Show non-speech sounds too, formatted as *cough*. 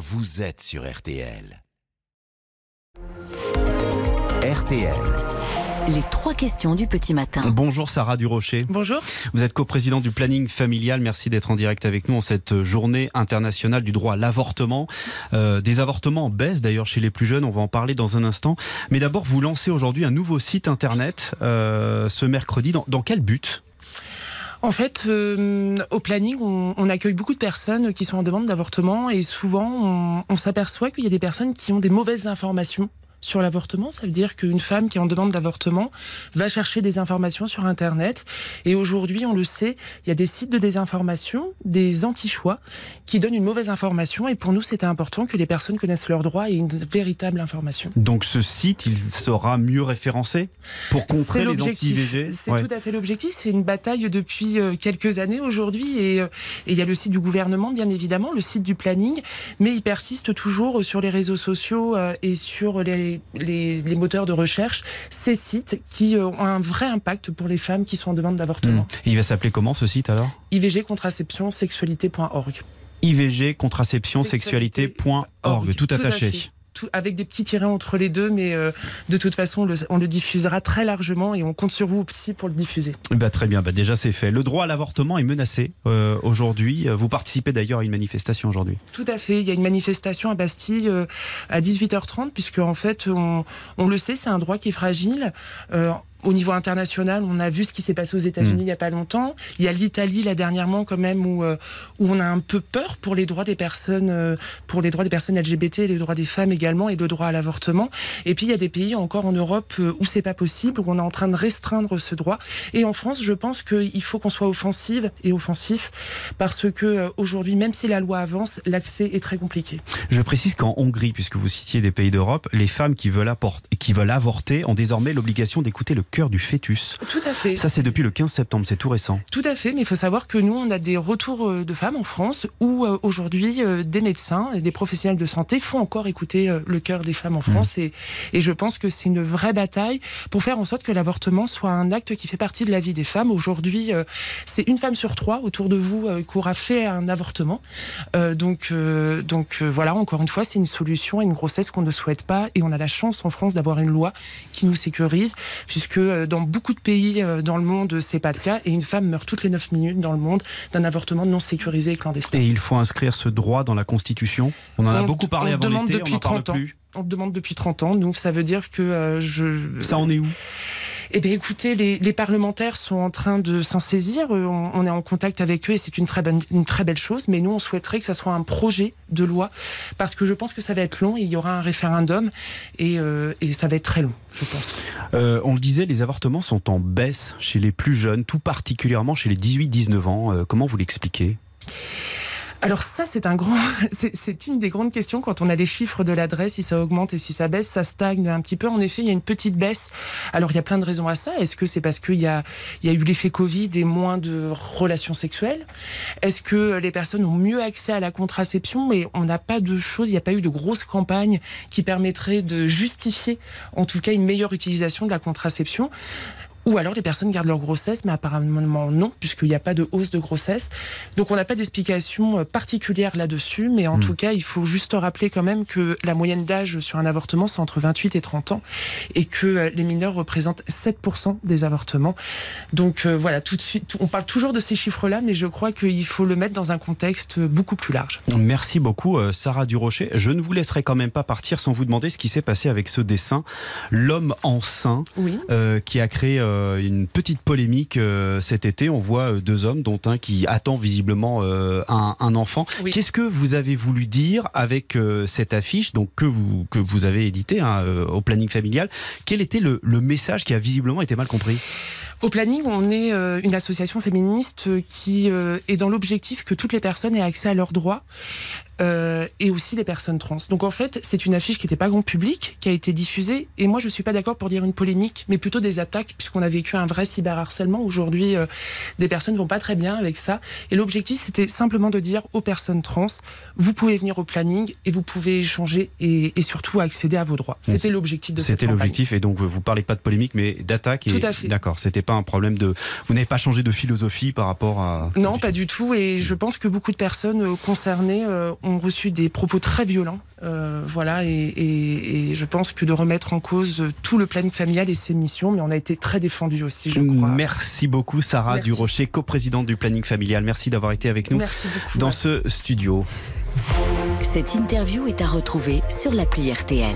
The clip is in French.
vous êtes sur RTL. RTL. Les trois questions du petit matin. Bonjour Sarah Durocher. Bonjour. Vous êtes coprésidente du planning familial. Merci d'être en direct avec nous en cette journée internationale du droit à l'avortement. Euh, des avortements en baisse d'ailleurs chez les plus jeunes. On va en parler dans un instant. Mais d'abord, vous lancez aujourd'hui un nouveau site internet euh, ce mercredi. Dans, dans quel but? En fait, euh, au planning, on, accueille beaucoup de personnes qui sont en demande d'avortement et souvent, on, on s'aperçoit qu'il y a des personnes qui ont des mauvaises informations sur l'avortement. Ça veut dire qu'une femme qui est en demande d'avortement va chercher des informations sur Internet. Et aujourd'hui, on le sait, il y a des sites de désinformation, des anti-choix, qui donnent une mauvaise information. Et pour nous, c'était important que les personnes connaissent leurs droits et une véritable information. Donc ce site, il sera mieux référencé pour contrer les anti-IVG C'est Ouais. tout à fait l'objectif. C'est une bataille depuis euh, quelques années aujourd'hui. Et euh, et il y a le site du gouvernement, bien évidemment, le site du planning. Mais il persiste toujours sur les réseaux sociaux euh, et sur les, les, les moteurs de recherche ces sites qui euh, ont un vrai impact pour les femmes qui sont en demande d'avortement. Hmm. Et il va s'appeler comment ce site alors? IVG, contraception, sexualité.org. IVG, contraception, Sexualité. sexualité.org, tout attaché. Tout- avec des petits tirets entre les deux, mais euh, de toute façon, on le, on le diffusera très largement et on compte sur vous aussi pour le diffuser. Bah, très bien, bah, déjà c'est fait. Le droit à l'avortement est menacé euh, aujourd'hui. Vous participez d'ailleurs à une manifestation aujourd'hui. Tout à fait. Il y a une manifestation à Bastille euh, à 18h30, puisque en fait, on, on le sait, c'est un droit qui est fragile. Au niveau international, on a vu ce qui s'est passé aux États-Unis Mm. il n'y a pas longtemps. Il y a l'Italie là dernièrement quand même où euh, où on a un peu peur pour les droits des personnes, euh, pour les droits des personnes LGBT, les droits des femmes également et le droit à l'avortement. Et puis il y a des pays encore en Europe euh, où c'est pas possible, où on est en train de restreindre ce droit. Et en France, je pense qu'il faut qu'on soit offensive et offensif parce que euh, aujourd'hui, même si la loi avance, l'accès est très compliqué. Je précise qu'en Hongrie, puisque vous citiez des pays d'Europe, les femmes qui veulent, qui veulent avorter ont désormais l'obligation d'écouter le cœur du fœtus. Tout à fait. Ça c'est depuis le 15 septembre, c'est tout récent. Tout à fait, mais il faut savoir que nous, on a des retours euh, de femmes en France où euh, aujourd'hui euh, des médecins et des professionnels de santé font encore écouter euh, le cœur des femmes en France. Et, et je pense que c'est une vraie bataille pour faire en sorte que l'avortement soit un acte qui fait partie de la vie des femmes. Aujourd'hui, c'est une femme sur trois autour de vous qui aura fait un avortement. Donc, donc voilà, encore une fois, c'est une solution à une grossesse qu'on ne souhaite pas. Et on a la chance en France d'avoir une loi qui nous sécurise, puisque euh, dans beaucoup de pays euh, dans le monde, c'est pas le cas. Et une femme meurt toutes les 9 minutes dans le monde d'un avortement non sécurisé et clandestin. Et il faut inscrire ce droit dans la Constitution. On en a beaucoup parlé on avant demande l'été, depuis on n'en parle 30 ans. plus. On le demande depuis 30 ans, donc ça veut dire que euh, je. Ça en est où? Eh bien, écoutez, les, parlementaires sont en train de s'en saisir. Euh, On, est en contact avec eux et c'est une très, bonne, une très belle chose. Mais nous, on souhaiterait que ça soit un projet de loi parce que je pense que ça va être long. Il y aura un référendum et, euh, et ça va être très long, je pense. Euh, On le disait, les avortements sont en baisse chez les plus jeunes, tout particulièrement chez les 18-19 ans. Comment vous l'expliquez? Alors ça, c'est un grand, *laughs* c'est- une des grandes questions quand on a les chiffres de l'adresse, si ça augmente et si ça baisse, ça stagne un petit peu. En effet, il y a une petite baisse. Alors il y a plein de raisons à ça. Est-ce que c'est parce qu'il y a, il y a eu l'effet Covid et moins de relations sexuelles? Est-ce que les personnes ont mieux accès à la contraception? Mais on n'a pas de choses, il n'y a pas eu de grosses campagnes qui permettraient de justifier, en tout cas, une meilleure utilisation de la contraception. Ou alors les personnes gardent leur grossesse, mais apparemment non, puisqu'il n'y a pas de hausse de grossesse. Donc on n'a pas d'explication euh, particulière là-dessus, mais en Mm. tout cas, il faut juste rappeler quand même que la moyenne d'âge sur un avortement, c'est entre 28 et 30 ans, et que euh, les mineurs représentent 7% des avortements. Donc euh, voilà, tout de suite, on parle toujours de ces chiffres-là, mais je crois qu'il faut le mettre dans un contexte beaucoup plus large. Merci beaucoup, Sarah Durocher. Je ne vous laisserai quand même pas partir sans vous demander ce qui s'est passé avec ce dessin, L'homme enceint, Oui. euh, qui a créé euh, une petite polémique euh, cet été. On voit euh, deux hommes, dont un qui attend visiblement euh, un, un enfant. Oui. Qu'est-ce que vous avez voulu dire avec euh, cette affiche donc, que, vous, que vous avez éditée hein, euh, au planning familial? Quel était le, le message qui a visiblement été mal compris? Au planning, on est euh, une association féministe euh, qui euh, est dans l'objectif que toutes les personnes aient accès à leurs droits. Euh, et aussi les personnes trans. Donc en fait, c'est une affiche qui n'était pas grand public, qui a été diffusée. Et moi, je suis pas d'accord pour dire une polémique, mais plutôt des attaques, puisqu'on a vécu un vrai cyberharcèlement. Aujourd'hui, euh, des personnes vont pas très bien avec ça. Et l'objectif, c'était simplement de dire aux personnes trans, vous pouvez venir au planning et vous pouvez échanger et, et surtout accéder à vos droits. C'était l'objectif de cette C'était l'objectif, et donc vous parlez pas de polémique, mais d'attaque. Tout à fait. D'accord, c'était pas un problème de. Vous n'avez pas changé de philosophie par rapport à. Non, pas du tout. Et je pense que beaucoup de personnes euh, concernées euh, ont reçu des propos très violents. Euh, voilà, et, je pense que de remettre en cause tout le planning familial et ses missions, mais on a été très défendus aussi, je crois. Merci beaucoup, Sarah Durocher, coprésidente du planning familial. Merci d'avoir été avec nous Merci beaucoup, dans ce studio. Cette interview est à retrouver sur l'appli RTL.